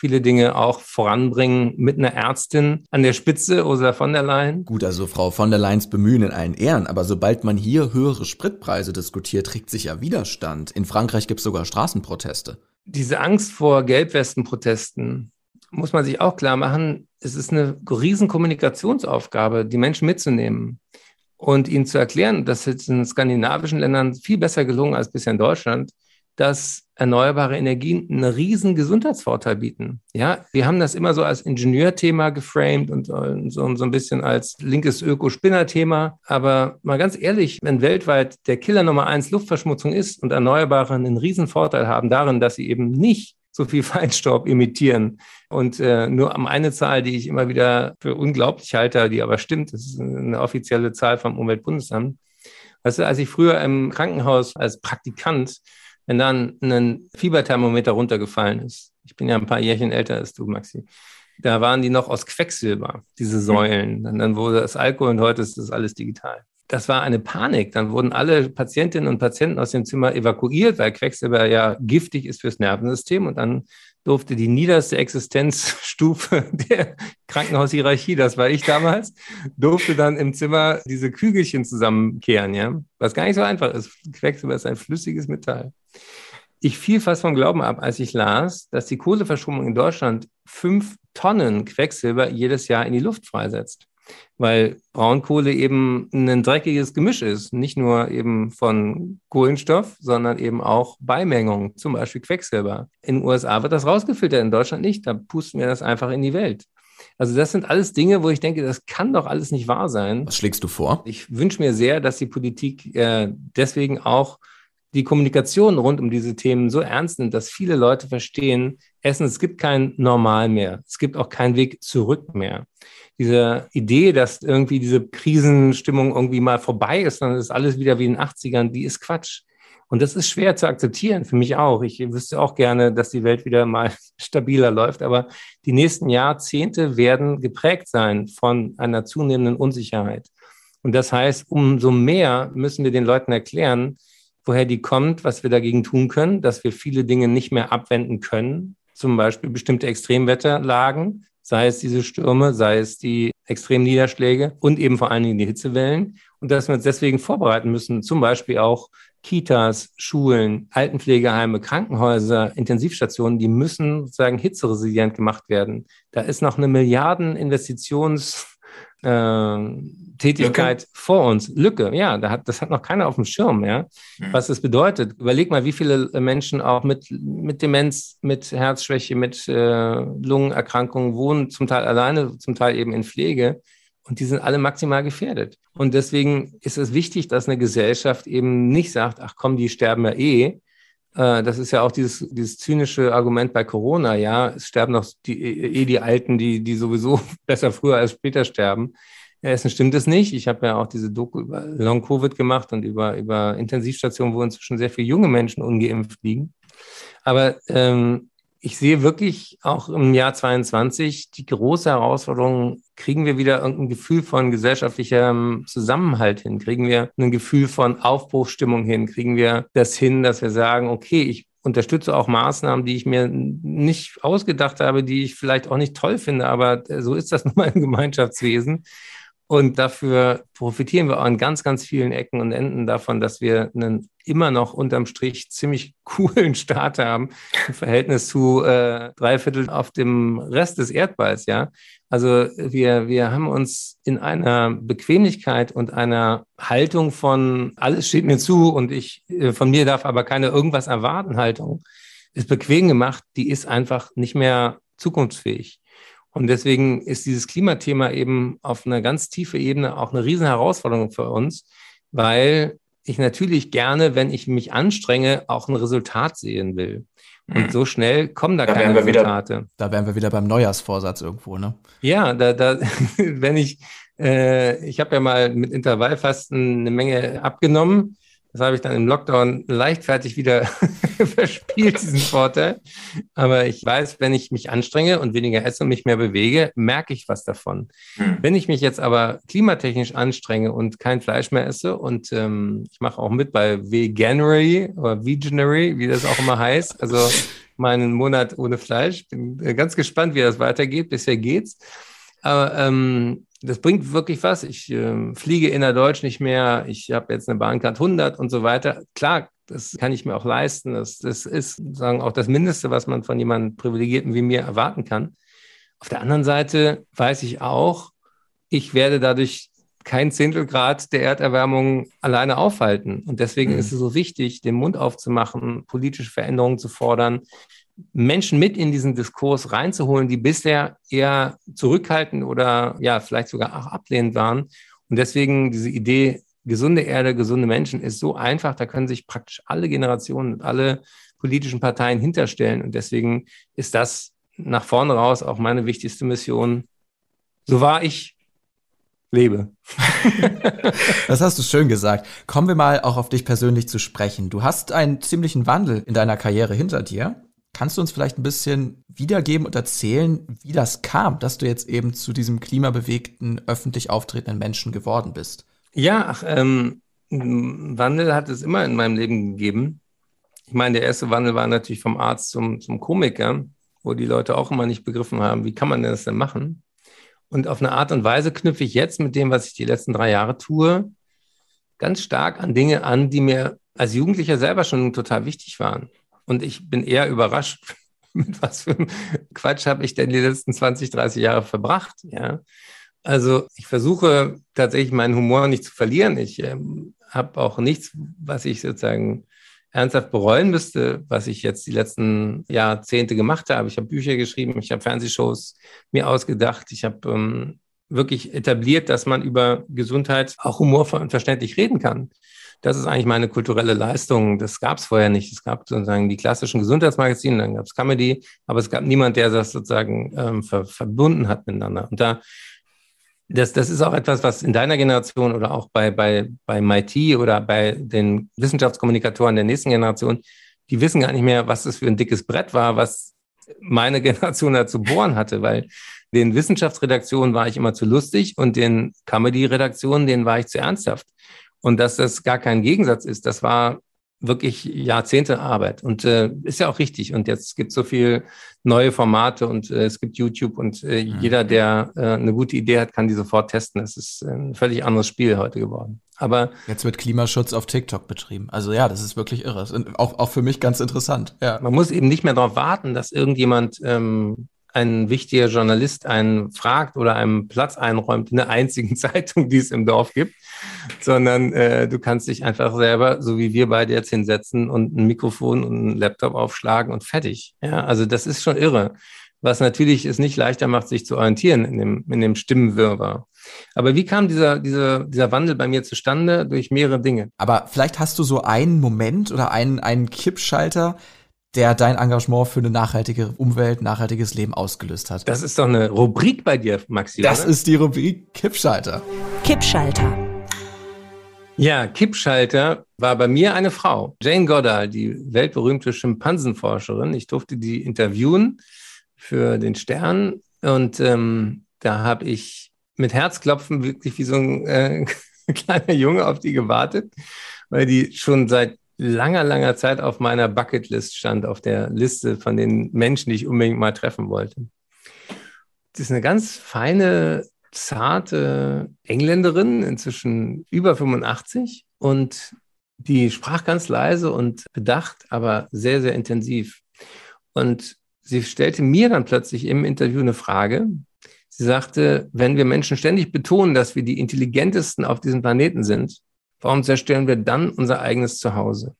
viele Dinge auch voranbringen mit einer Ärztin an der Spitze, Ursula von der Leyen. Gut, also Frau von der Leyen's Bemühen in allen Ehren, aber sobald man hier höhere Spritpreise diskutiert, trägt sich ja Widerstand. In Frankreich gibt es sogar Straßenproteste. Diese Angst vor Gelbwestenprotesten muss man sich auch klar machen, es ist eine riesen Kommunikationsaufgabe, die Menschen mitzunehmen und ihnen zu erklären, dass es in skandinavischen Ländern viel besser gelungen als bisher in Deutschland, dass erneuerbare Energien einen riesen Gesundheitsvorteil bieten. Ja, wir haben das immer so als Ingenieurthema geframed und so, so ein bisschen als linkes Öko-Spinner-Thema. Aber mal ganz ehrlich, wenn weltweit der Killer Nummer eins Luftverschmutzung ist und Erneuerbare einen riesen Vorteil haben darin, dass sie eben nicht so viel Feinstaub emittieren. Und äh, nur am eine Zahl, die ich immer wieder für unglaublich halte, die aber stimmt, das ist eine offizielle Zahl vom Umweltbundesamt. Weißt du, als ich früher im Krankenhaus als Praktikant wenn dann ein Fieberthermometer runtergefallen ist, ich bin ja ein paar Jährchen älter als du, Maxi, da waren die noch aus Quecksilber, diese Säulen. Und dann wurde das Alkohol und heute ist das alles digital. Das war eine Panik. Dann wurden alle Patientinnen und Patienten aus dem Zimmer evakuiert, weil Quecksilber ja giftig ist fürs Nervensystem. Und dann durfte die niederste Existenzstufe der Krankenhaushierarchie, das war ich damals, durfte dann im Zimmer diese Kügelchen zusammenkehren, ja. Was gar nicht so einfach ist. Quecksilber ist ein flüssiges Metall. Ich fiel fast vom Glauben ab, als ich las, dass die Kohleverstromung in Deutschland fünf Tonnen Quecksilber jedes Jahr in die Luft freisetzt weil Braunkohle eben ein dreckiges Gemisch ist, nicht nur eben von Kohlenstoff, sondern eben auch Beimengung, zum Beispiel Quecksilber. In den USA wird das rausgefiltert, in Deutschland nicht, da pusten wir das einfach in die Welt. Also das sind alles Dinge, wo ich denke, das kann doch alles nicht wahr sein. Was schlägst du vor? Ich wünsche mir sehr, dass die Politik äh, deswegen auch die Kommunikation rund um diese Themen so ernst nimmt, dass viele Leute verstehen, Essen, es gibt kein Normal mehr. Es gibt auch keinen Weg zurück mehr. Diese Idee, dass irgendwie diese Krisenstimmung irgendwie mal vorbei ist, dann ist alles wieder wie in den 80ern, die ist Quatsch. Und das ist schwer zu akzeptieren, für mich auch. Ich wüsste auch gerne, dass die Welt wieder mal stabiler läuft. Aber die nächsten Jahrzehnte werden geprägt sein von einer zunehmenden Unsicherheit. Und das heißt, umso mehr müssen wir den Leuten erklären, woher die kommt, was wir dagegen tun können, dass wir viele Dinge nicht mehr abwenden können, zum Beispiel bestimmte Extremwetterlagen, sei es diese Stürme, sei es die extremen Niederschläge und eben vor allen Dingen die Hitzewellen. Und dass wir uns deswegen vorbereiten müssen, zum Beispiel auch Kitas, Schulen, Altenpflegeheime, Krankenhäuser, Intensivstationen, die müssen sozusagen hitzeresilient gemacht werden. Da ist noch eine Milliardeninvestitions- äh, Tätigkeit Lücke? vor uns. Lücke, ja, da hat, das hat noch keiner auf dem Schirm, ja, mhm. was das bedeutet. Überleg mal, wie viele Menschen auch mit, mit Demenz, mit Herzschwäche, mit äh, Lungenerkrankungen wohnen, zum Teil alleine, zum Teil eben in Pflege. Und die sind alle maximal gefährdet. Und deswegen ist es wichtig, dass eine Gesellschaft eben nicht sagt, ach komm, die sterben ja eh, äh, das ist ja auch dieses, dieses zynische Argument bei Corona, ja, es sterben noch die, eh die Alten, die, die sowieso besser früher als später sterben. Ja, stimmt es nicht. Ich habe ja auch diese Doku über Long-Covid gemacht und über, über Intensivstationen, wo inzwischen sehr viele junge Menschen ungeimpft liegen. Aber ähm, ich sehe wirklich auch im Jahr 22 die große Herausforderung, kriegen wir wieder irgendein Gefühl von gesellschaftlichem Zusammenhalt hin? Kriegen wir ein Gefühl von Aufbruchsstimmung hin? Kriegen wir das hin, dass wir sagen, okay, ich unterstütze auch Maßnahmen, die ich mir nicht ausgedacht habe, die ich vielleicht auch nicht toll finde, aber so ist das nun mal im Gemeinschaftswesen. Und dafür profitieren wir auch an ganz, ganz vielen Ecken und Enden davon, dass wir einen immer noch unterm Strich ziemlich coolen Staat haben im Verhältnis zu äh, drei Viertel auf dem Rest des Erdballs, ja. Also wir, wir haben uns in einer Bequemlichkeit und einer Haltung von alles steht mir zu und ich äh, von mir darf aber keine irgendwas erwarten Haltung ist bequem gemacht, die ist einfach nicht mehr zukunftsfähig. Und deswegen ist dieses Klimathema eben auf einer ganz tiefe Ebene auch eine riesen Herausforderung für uns, weil ich natürlich gerne, wenn ich mich anstrenge, auch ein Resultat sehen will. Und so schnell kommen da, Da keine wir wieder- Resultate. Da wären wir wieder beim Neujahrsvorsatz irgendwo, ne? Ja, da, da, wenn ich, äh, ich habe ja mal mit Intervallfasten eine Menge abgenommen. Das habe ich dann im Lockdown leichtfertig wieder verspielt, diesen Vorteil. Aber ich weiß, wenn ich mich anstrenge und weniger esse und mich mehr bewege, merke ich was davon. Hm. Wenn ich mich jetzt aber klimatechnisch anstrenge und kein Fleisch mehr esse und ähm, ich mache auch mit bei Veganuary oder Veganuary, wie das auch immer heißt, also meinen Monat ohne Fleisch. Bin äh, ganz gespannt, wie das weitergeht. Bisher geht's. Aber ähm, das bringt wirklich was. Ich ähm, fliege innerdeutsch nicht mehr. Ich habe jetzt eine Bahncard 100 und so weiter. Klar, das kann ich mir auch leisten. Das, das ist sagen auch das Mindeste, was man von jemandem Privilegierten wie mir erwarten kann. Auf der anderen Seite weiß ich auch, ich werde dadurch kein Zehntelgrad der Erderwärmung alleine aufhalten. Und deswegen Mhm. ist es so wichtig, den Mund aufzumachen, politische Veränderungen zu fordern, Menschen mit in diesen Diskurs reinzuholen, die bisher eher zurückhaltend oder ja, vielleicht sogar auch ablehnend waren. Und deswegen diese Idee, gesunde Erde, gesunde Menschen ist so einfach, da können sich praktisch alle Generationen und alle politischen Parteien hinterstellen. Und deswegen ist das nach vorne raus auch meine wichtigste Mission. So war ich lebe. Das hast du schön gesagt. Kommen wir mal auch auf dich persönlich zu sprechen. Du hast einen ziemlichen Wandel in deiner Karriere hinter dir. Kannst du uns vielleicht ein bisschen wiedergeben und erzählen, wie das kam, dass du jetzt eben zu diesem klimabewegten, öffentlich auftretenden Menschen geworden bist? Ja, ach, ähm, Wandel hat es immer in meinem Leben gegeben. Ich meine, der erste Wandel war natürlich vom Arzt zum, zum Komiker, wo die Leute auch immer nicht begriffen haben, wie kann man denn das denn machen? Und auf eine Art und Weise knüpfe ich jetzt mit dem, was ich die letzten drei Jahre tue, ganz stark an Dinge an, die mir als Jugendlicher selber schon total wichtig waren. Und ich bin eher überrascht, mit was für einem Quatsch habe ich denn die letzten 20, 30 Jahre verbracht. Ja. Also ich versuche tatsächlich meinen Humor nicht zu verlieren. Ich ähm, habe auch nichts, was ich sozusagen ernsthaft bereuen müsste, was ich jetzt die letzten Jahrzehnte gemacht habe. Ich habe Bücher geschrieben, ich habe Fernsehshows mir ausgedacht, ich habe ähm, wirklich etabliert, dass man über Gesundheit auch humorvoll und verständlich reden kann. Das ist eigentlich meine kulturelle Leistung. Das gab es vorher nicht. Es gab sozusagen die klassischen Gesundheitsmagazine, dann gab es Comedy, aber es gab niemand, der das sozusagen ähm, ver verbunden hat miteinander. Und da das, das ist auch etwas, was in deiner Generation oder auch bei, bei, bei MIT oder bei den Wissenschaftskommunikatoren der nächsten Generation, die wissen gar nicht mehr, was das für ein dickes Brett war, was meine Generation da zu bohren hatte, weil den Wissenschaftsredaktionen war ich immer zu lustig und den Comedy-Redaktionen, denen war ich zu ernsthaft. Und dass das gar kein Gegensatz ist, das war wirklich Jahrzehnte Arbeit und äh, ist ja auch richtig. Und jetzt gibt es so viel neue Formate und äh, es gibt YouTube und äh, mhm. jeder, der äh, eine gute Idee hat, kann die sofort testen. Es ist ein völlig anderes Spiel heute geworden. Aber jetzt wird Klimaschutz auf TikTok betrieben. Also ja, das ist wirklich irre. Und auch, auch für mich ganz interessant. Ja. Man muss eben nicht mehr darauf warten, dass irgendjemand ähm, ein wichtiger Journalist einen fragt oder einem Platz einräumt in der einzigen Zeitung, die es im Dorf gibt, sondern äh, du kannst dich einfach selber, so wie wir beide jetzt hinsetzen und ein Mikrofon und einen Laptop aufschlagen und fertig. Ja, also das ist schon irre. Was natürlich es nicht leichter macht, sich zu orientieren in dem, in dem Stimmenwirrwarr. Aber wie kam dieser, dieser, dieser Wandel bei mir zustande? Durch mehrere Dinge. Aber vielleicht hast du so einen Moment oder einen, einen Kippschalter, der dein Engagement für eine nachhaltige Umwelt, nachhaltiges Leben ausgelöst hat. Das ist doch eine Rubrik bei dir, Maxi. Das oder? ist die Rubrik Kippschalter. Kippschalter. Ja, Kippschalter war bei mir eine Frau, Jane Goddard, die weltberühmte Schimpansenforscherin. Ich durfte die interviewen für den Stern und ähm, da habe ich mit Herzklopfen wirklich wie so ein äh, kleiner Junge auf die gewartet, weil die schon seit langer, langer Zeit auf meiner Bucketlist stand, auf der Liste von den Menschen, die ich unbedingt mal treffen wollte. Das ist eine ganz feine, zarte Engländerin, inzwischen über 85 und die sprach ganz leise und bedacht, aber sehr, sehr intensiv. Und sie stellte mir dann plötzlich im Interview eine Frage. Sie sagte, wenn wir Menschen ständig betonen, dass wir die intelligentesten auf diesem Planeten sind, warum zerstören wir dann unser eigenes Zuhause?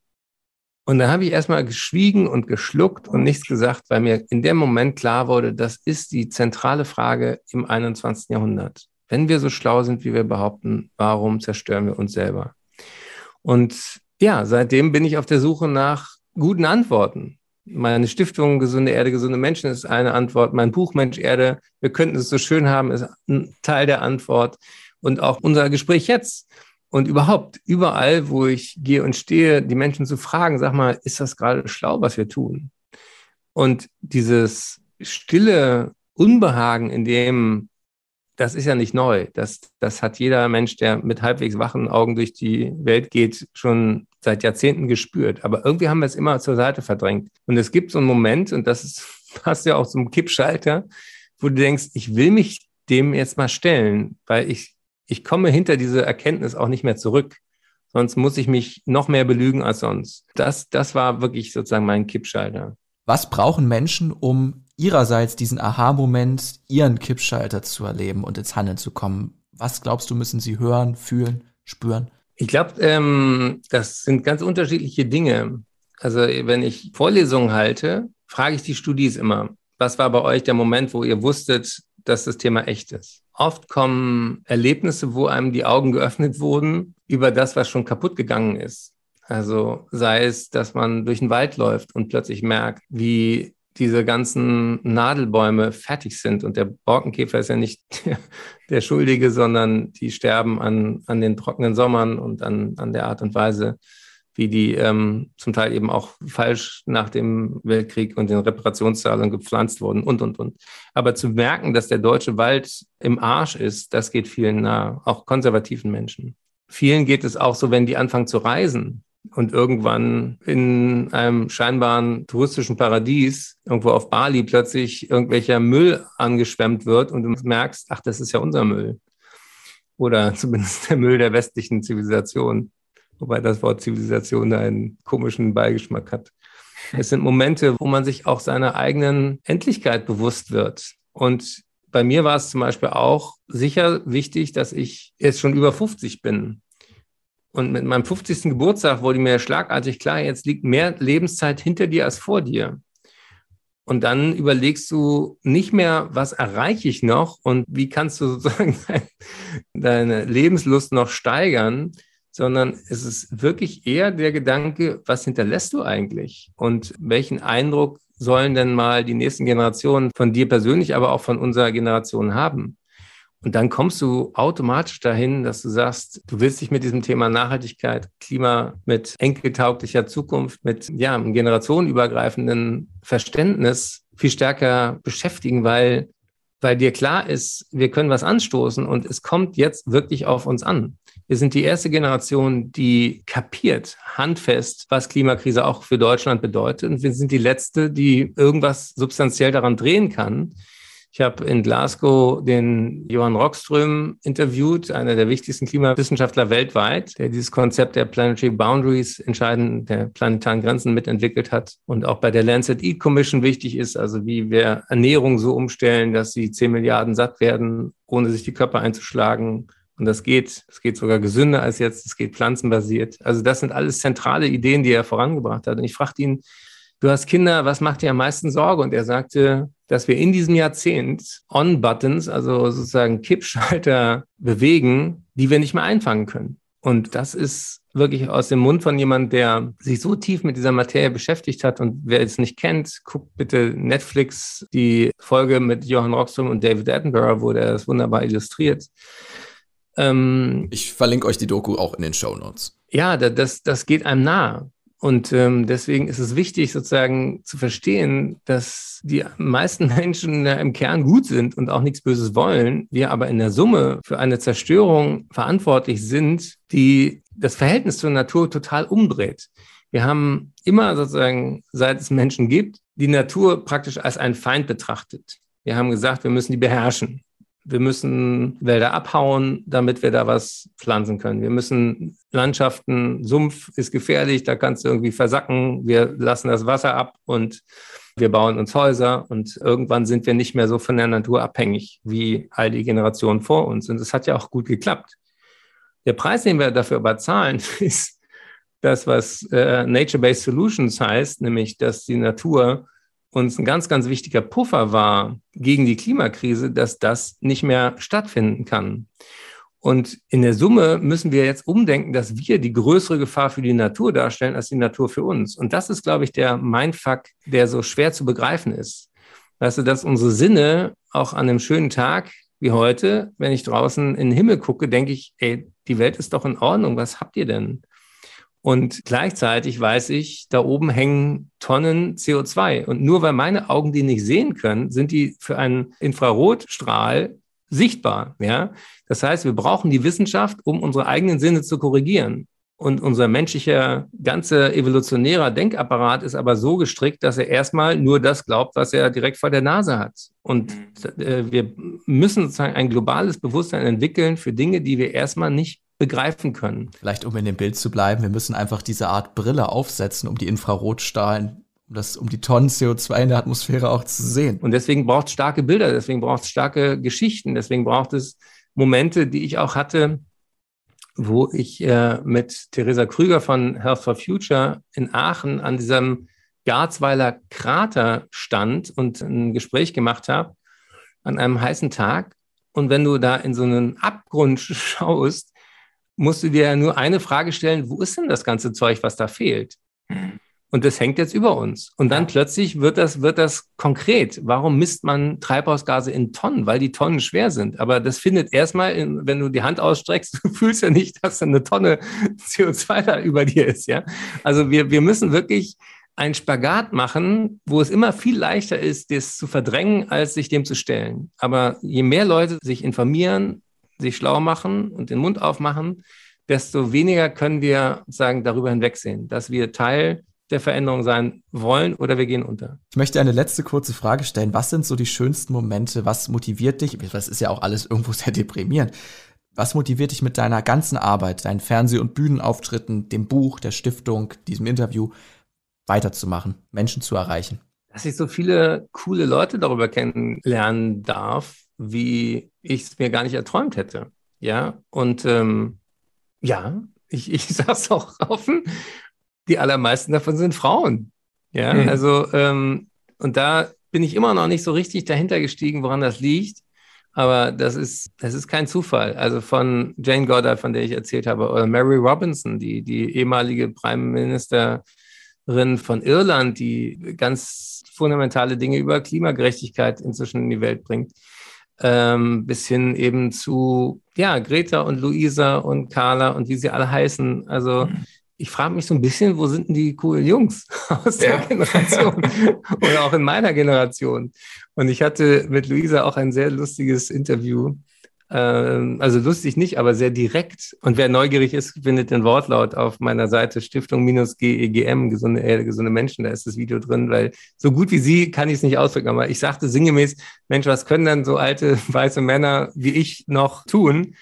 Und da habe ich erstmal geschwiegen und geschluckt und nichts gesagt, weil mir in dem Moment klar wurde, das ist die zentrale Frage im 21. Jahrhundert. Wenn wir so schlau sind, wie wir behaupten, warum zerstören wir uns selber? Und ja, seitdem bin ich auf der Suche nach guten Antworten. Meine Stiftung Gesunde Erde, gesunde Menschen ist eine Antwort. Mein Buch Mensch Erde, wir könnten es so schön haben, ist ein Teil der Antwort. Und auch unser Gespräch jetzt und überhaupt überall, wo ich gehe und stehe, die Menschen zu fragen, sag mal, ist das gerade schlau, was wir tun? Und dieses stille Unbehagen, in dem das ist ja nicht neu. Das, das hat jeder Mensch, der mit halbwegs wachen Augen durch die Welt geht, schon seit Jahrzehnten gespürt. Aber irgendwie haben wir es immer zur Seite verdrängt. Und es gibt so einen Moment, und das ist, passt ja auch zum Kippschalter, wo du denkst, ich will mich dem jetzt mal stellen, weil ich, ich komme hinter diese Erkenntnis auch nicht mehr zurück. Sonst muss ich mich noch mehr belügen als sonst. Das, das war wirklich sozusagen mein Kippschalter. Was brauchen Menschen, um ihrerseits diesen Aha-Moment, ihren Kippschalter zu erleben und ins Handeln zu kommen? Was glaubst du, müssen sie hören, fühlen, spüren? Ich glaube, ähm, das sind ganz unterschiedliche Dinge. Also wenn ich Vorlesungen halte, frage ich die Studis immer, was war bei euch der Moment, wo ihr wusstet, dass das Thema echt ist? Oft kommen Erlebnisse, wo einem die Augen geöffnet wurden über das, was schon kaputt gegangen ist. Also sei es, dass man durch den Wald läuft und plötzlich merkt, wie diese ganzen Nadelbäume fertig sind. Und der Borkenkäfer ist ja nicht der, Schuldige, sondern die sterben an, an den trockenen Sommern und an, an der Art und Weise, wie die ähm, zum Teil eben auch falsch nach dem Weltkrieg und den Reparationszahlungen gepflanzt wurden und, und, und. Aber zu merken, dass der deutsche Wald im Arsch ist, das geht vielen nah, auch konservativen Menschen. Vielen geht es auch so, wenn die anfangen zu reisen und irgendwann in einem scheinbaren touristischen Paradies, irgendwo auf Bali, plötzlich irgendwelcher Müll angeschwemmt wird und du merkst, ach, das ist ja unser Müll. Oder zumindest der Müll der westlichen Zivilisation. Wobei das Wort Zivilisation einen komischen Beigeschmack hat. Es sind Momente, wo man sich auch seiner eigenen Endlichkeit bewusst wird. Und bei mir war es zum Beispiel auch sicher wichtig, dass ich jetzt schon über 50 bin. Und mit meinem 50. Geburtstag wurde mir schlagartig klar, jetzt liegt mehr Lebenszeit hinter dir als vor dir. Und dann überlegst du nicht mehr, was erreiche ich noch und wie kannst du sozusagen deine Lebenslust noch steigern, sondern es ist wirklich eher der Gedanke, was hinterlässt du eigentlich und welchen Eindruck sollen denn mal die nächsten Generationen von dir persönlich, aber auch von unserer Generation haben? Und dann kommst du automatisch dahin, dass du sagst, du willst dich mit diesem Thema Nachhaltigkeit, Klima, mit enkeltauglicher Zukunft, mit ja, einem generationenübergreifenden Verständnis viel stärker beschäftigen, weil, weil dir klar ist, wir können was anstoßen und es kommt jetzt wirklich auf uns an. Wir sind die erste Generation, die kapiert, handfest, was Klimakrise auch für Deutschland bedeutet. Und wir sind die letzte, die irgendwas substanziell daran drehen kann. Ich habe in Glasgow den Johann Rockström interviewt, einer der wichtigsten Klimawissenschaftler weltweit, der dieses Konzept der Planetary Boundaries entscheidend der planetaren Grenzen mitentwickelt hat und auch bei der Lancet Eat Commission wichtig ist, also wie wir Ernährung so umstellen, dass sie 10 Milliarden satt werden, ohne sich die Körper einzuschlagen. Und das geht, es geht sogar gesünder als jetzt, es geht pflanzenbasiert. Also das sind alles zentrale Ideen, die er vorangebracht hat. Und ich fragte ihn, du hast Kinder, was macht dir am meisten Sorge? Und er sagte, dass wir in diesem Jahrzehnt On-Buttons, also sozusagen Kippschalter bewegen, die wir nicht mehr einfangen können. Und das ist wirklich aus dem Mund von jemand, der sich so tief mit dieser Materie beschäftigt hat. Und wer es nicht kennt, guckt bitte Netflix die Folge mit Johann Rockström und David Attenborough, wo der das wunderbar illustriert. Ähm, ich verlinke euch die Doku auch in den Show Notes. Ja, das, das geht einem nahe. Und ähm, deswegen ist es wichtig, sozusagen zu verstehen, dass die meisten Menschen ja im Kern gut sind und auch nichts Böses wollen, wir aber in der Summe für eine Zerstörung verantwortlich sind, die das Verhältnis zur Natur total umdreht. Wir haben immer sozusagen, seit es Menschen gibt, die Natur praktisch als einen Feind betrachtet. Wir haben gesagt, wir müssen die beherrschen. Wir müssen Wälder abhauen, damit wir da was pflanzen können. Wir müssen Landschaften, Sumpf ist gefährlich, da kannst du irgendwie versacken. Wir lassen das Wasser ab und wir bauen uns Häuser und irgendwann sind wir nicht mehr so von der Natur abhängig wie all die Generationen vor uns. Und es hat ja auch gut geklappt. Der Preis, den wir dafür aber zahlen, ist das, was äh, Nature-Based Solutions heißt, nämlich dass die Natur uns ein ganz, ganz wichtiger Puffer war gegen die Klimakrise, dass das nicht mehr stattfinden kann. Und in der Summe müssen wir jetzt umdenken, dass wir die größere Gefahr für die Natur darstellen als die Natur für uns. Und das ist, glaube ich, der Mindfuck, der so schwer zu begreifen ist. Weißt du, dass unsere Sinne auch an einem schönen Tag wie heute, wenn ich draußen in den Himmel gucke, denke ich, ey, die Welt ist doch in Ordnung, was habt ihr denn? Und gleichzeitig weiß ich, da oben hängen Tonnen CO2. Und nur weil meine Augen die nicht sehen können, sind die für einen Infrarotstrahl sichtbar. Ja? Das heißt, wir brauchen die Wissenschaft, um unsere eigenen Sinne zu korrigieren. Und unser menschlicher, ganzer evolutionärer Denkapparat ist aber so gestrickt, dass er erstmal nur das glaubt, was er direkt vor der Nase hat. Und äh, wir müssen sozusagen ein globales Bewusstsein entwickeln für Dinge, die wir erstmal nicht begreifen können. Vielleicht, um in dem Bild zu bleiben, wir müssen einfach diese Art Brille aufsetzen, um die Infrarotstrahlen um das, um die Tonnen CO2 in der Atmosphäre auch zu sehen. Und deswegen braucht es starke Bilder, deswegen braucht es starke Geschichten, deswegen braucht es Momente, die ich auch hatte, wo ich äh, mit Theresa Krüger von Health for Future in Aachen an diesem Garzweiler Krater stand und ein Gespräch gemacht habe an einem heißen Tag. Und wenn du da in so einen Abgrund schaust, musst du dir ja nur eine Frage stellen, wo ist denn das ganze Zeug, was da fehlt? Mhm. Und das hängt jetzt über uns. Und dann plötzlich wird das, wird das konkret. Warum misst man Treibhausgase in Tonnen? Weil die Tonnen schwer sind. Aber das findet erstmal, in, wenn du die Hand ausstreckst, du fühlst ja nicht, dass eine Tonne CO2 da über dir ist. Ja? Also wir, wir müssen wirklich einen Spagat machen, wo es immer viel leichter ist, das zu verdrängen, als sich dem zu stellen. Aber je mehr Leute sich informieren, sich schlau machen und den Mund aufmachen, desto weniger können wir sagen, darüber hinwegsehen, dass wir Teil der Veränderung sein wollen oder wir gehen unter. Ich möchte eine letzte kurze Frage stellen. Was sind so die schönsten Momente? Was motiviert dich? Das ist ja auch alles irgendwo sehr deprimierend. Was motiviert dich mit deiner ganzen Arbeit, deinen Fernseh- und Bühnenauftritten, dem Buch, der Stiftung, diesem Interview weiterzumachen, Menschen zu erreichen? Dass ich so viele coole Leute darüber kennenlernen darf, wie ich es mir gar nicht erträumt hätte. Ja, und ähm, ja, ich, ich sage es auch offen, die allermeisten davon sind Frauen. Ja, mhm. also, ähm, und da bin ich immer noch nicht so richtig dahinter gestiegen, woran das liegt. Aber das ist, das ist kein Zufall. Also von Jane Goddard, von der ich erzählt habe, oder Mary Robinson, die, die ehemalige Prime Ministerin von Irland, die ganz fundamentale Dinge über Klimagerechtigkeit inzwischen in die Welt bringt, ähm, bis hin eben zu, ja, Greta und Luisa und Carla und wie sie alle heißen. Also, mhm ich frage mich so ein bisschen, wo sind denn die coolen Jungs aus der ja. Generation oder auch in meiner Generation? Und ich hatte mit Luisa auch ein sehr lustiges Interview. Ähm, also lustig nicht, aber sehr direkt. Und wer neugierig ist, findet den Wortlaut auf meiner Seite Stiftung-GEGM, gesunde Erde, gesunde Menschen. Da ist das Video drin, weil so gut wie sie kann ich es nicht ausdrücken. Aber ich sagte sinngemäß, Mensch, was können dann so alte weiße Männer wie ich noch tun?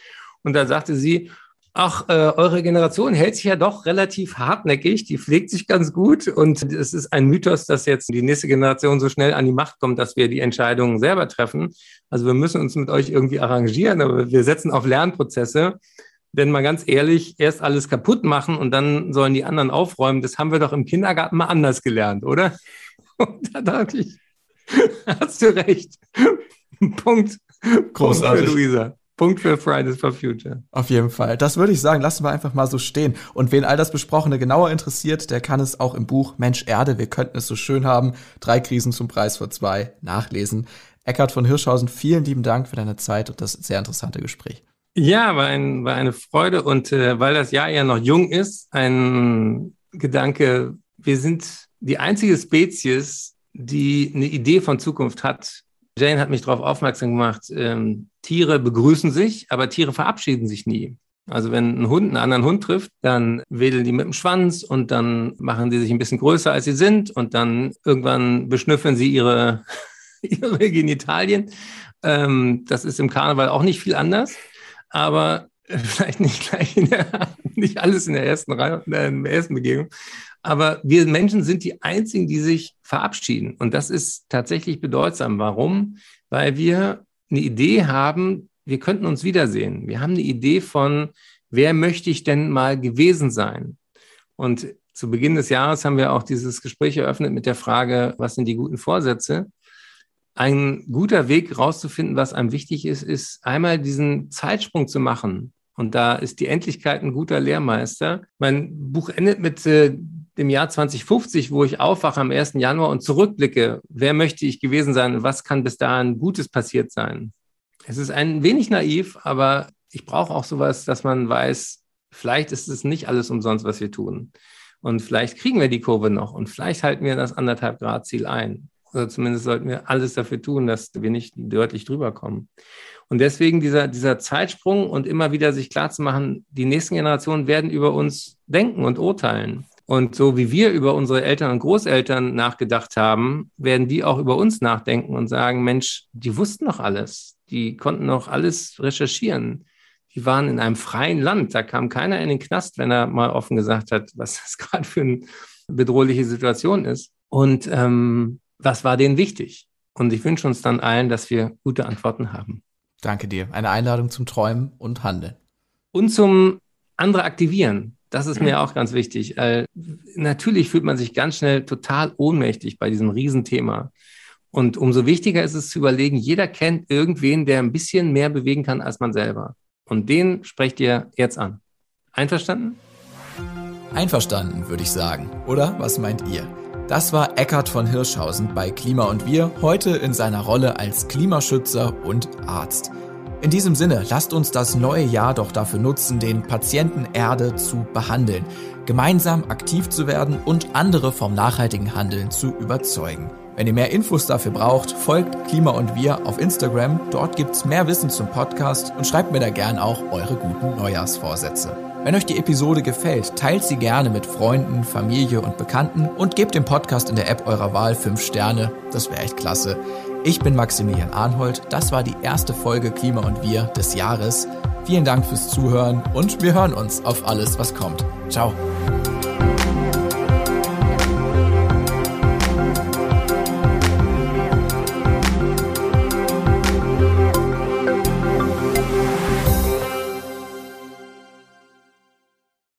Und da sagte sie, ach, äh, eure Generation hält sich ja doch relativ hartnäckig, die pflegt sich ganz gut und es ist ein Mythos, dass jetzt die nächste Generation so schnell an die Macht kommt, dass wir die Entscheidungen selber treffen. Also wir müssen uns mit euch irgendwie arrangieren, aber wir setzen auf Lernprozesse. Denn mal ganz ehrlich, erst alles kaputt machen und dann sollen die anderen aufräumen, das haben wir doch im Kindergarten mal anders gelernt, oder? Und da dachte ich, hast du recht. Punkt. Großartig. Punkt für Luisa. Punkt für Fridays for Future. Auf jeden Fall. Das würde ich sagen, lassen wir einfach mal so stehen. Und wen all das Besprochene genauer interessiert, der kann es auch im Buch Mensch Erde, wir könnten es so schön haben. Drei Krisen zum Preis vor zwei nachlesen. Eckhard von Hirschhausen, vielen lieben Dank für deine Zeit und das sehr interessante Gespräch. Ja, war, ein, war eine Freude und äh, weil das Jahr ja noch jung ist, ein Gedanke, wir sind die einzige Spezies, die eine Idee von Zukunft hat, Jane hat mich darauf aufmerksam gemacht, ähm, Tiere begrüßen sich, aber Tiere verabschieden sich nie. Also wenn ein Hund einen anderen Hund trifft, dann wedeln die mit dem Schwanz und dann machen die sich ein bisschen größer, als sie sind und dann irgendwann beschnüffeln sie ihre, ihre Genitalien. Ähm, das ist im Karneval auch nicht viel anders, aber vielleicht nicht gleich in der, nicht alles in der ersten Reihe, in der ersten Begegnung. Aber wir Menschen sind die einzigen, die sich verabschieden. Und das ist tatsächlich bedeutsam. Warum? Weil wir eine Idee haben, wir könnten uns wiedersehen. Wir haben eine Idee von, wer möchte ich denn mal gewesen sein? Und zu Beginn des Jahres haben wir auch dieses Gespräch eröffnet mit der Frage, was sind die guten Vorsätze? ein guter Weg rauszufinden, was einem wichtig ist, ist einmal diesen Zeitsprung zu machen. Und da ist die Endlichkeit ein guter Lehrmeister. Mein Buch endet mit äh, dem Jahr 2050, wo ich aufwache am 1. Januar und zurückblicke, wer möchte ich gewesen sein und was kann bis dahin Gutes passiert sein. Es ist ein wenig naiv, aber ich brauche auch sowas, dass man weiß, vielleicht ist es nicht alles umsonst, was wir tun. Und vielleicht kriegen wir die Kurve noch und vielleicht halten wir das anderthalb Grad Ziel ein. Oder zumindest sollten wir alles dafür tun, dass wir nicht deutlich drüber kommen. Und deswegen dieser, dieser Zeitsprung und immer wieder sich klarzumachen, die nächsten Generationen werden über uns denken und urteilen. Und so wie wir über unsere Eltern und Großeltern nachgedacht haben, werden die auch über uns nachdenken und sagen, Mensch, die wussten doch alles. Die konnten noch alles recherchieren. Die waren in einem freien Land. Da kam keiner in den Knast, wenn er mal offen gesagt hat, was das gerade für eine bedrohliche Situation ist. Und ähm, was war denen wichtig? Und ich wünsche uns dann allen, dass wir gute Antworten haben. Danke dir. Eine Einladung zum Träumen und Handeln. Und zum andere aktivieren. Das ist mir auch ganz wichtig. Äh, natürlich fühlt man sich ganz schnell total ohnmächtig bei diesem Riesenthema. Und umso wichtiger ist es zu überlegen, jeder kennt irgendwen, der ein bisschen mehr bewegen kann als man selber. Und den sprecht ihr jetzt an. Einverstanden? Einverstanden, würde ich sagen. Oder was meint ihr? Das war Eckhard von Hirschhausen bei Klima und Wir, heute in seiner Rolle als Klimaschützer und Arzt. In diesem Sinne, lasst uns das neue Jahr doch dafür nutzen, den Patienten Erde zu behandeln, gemeinsam aktiv zu werden und andere vom nachhaltigen Handeln zu überzeugen. Wenn ihr mehr Infos dafür braucht, folgt Klima und Wir auf Instagram. Dort gibt's mehr Wissen zum Podcast und schreibt mir da gern auch eure guten Neujahrsvorsätze. Wenn euch die Episode gefällt, teilt sie gerne mit Freunden, Familie und Bekannten und gebt dem Podcast in der App eurer Wahl 5 Sterne. Das wäre echt klasse. Ich bin Maximilian Arnhold. Das war die erste Folge Klima und Wir des Jahres. Vielen Dank fürs Zuhören und wir hören uns auf alles, was kommt. Ciao.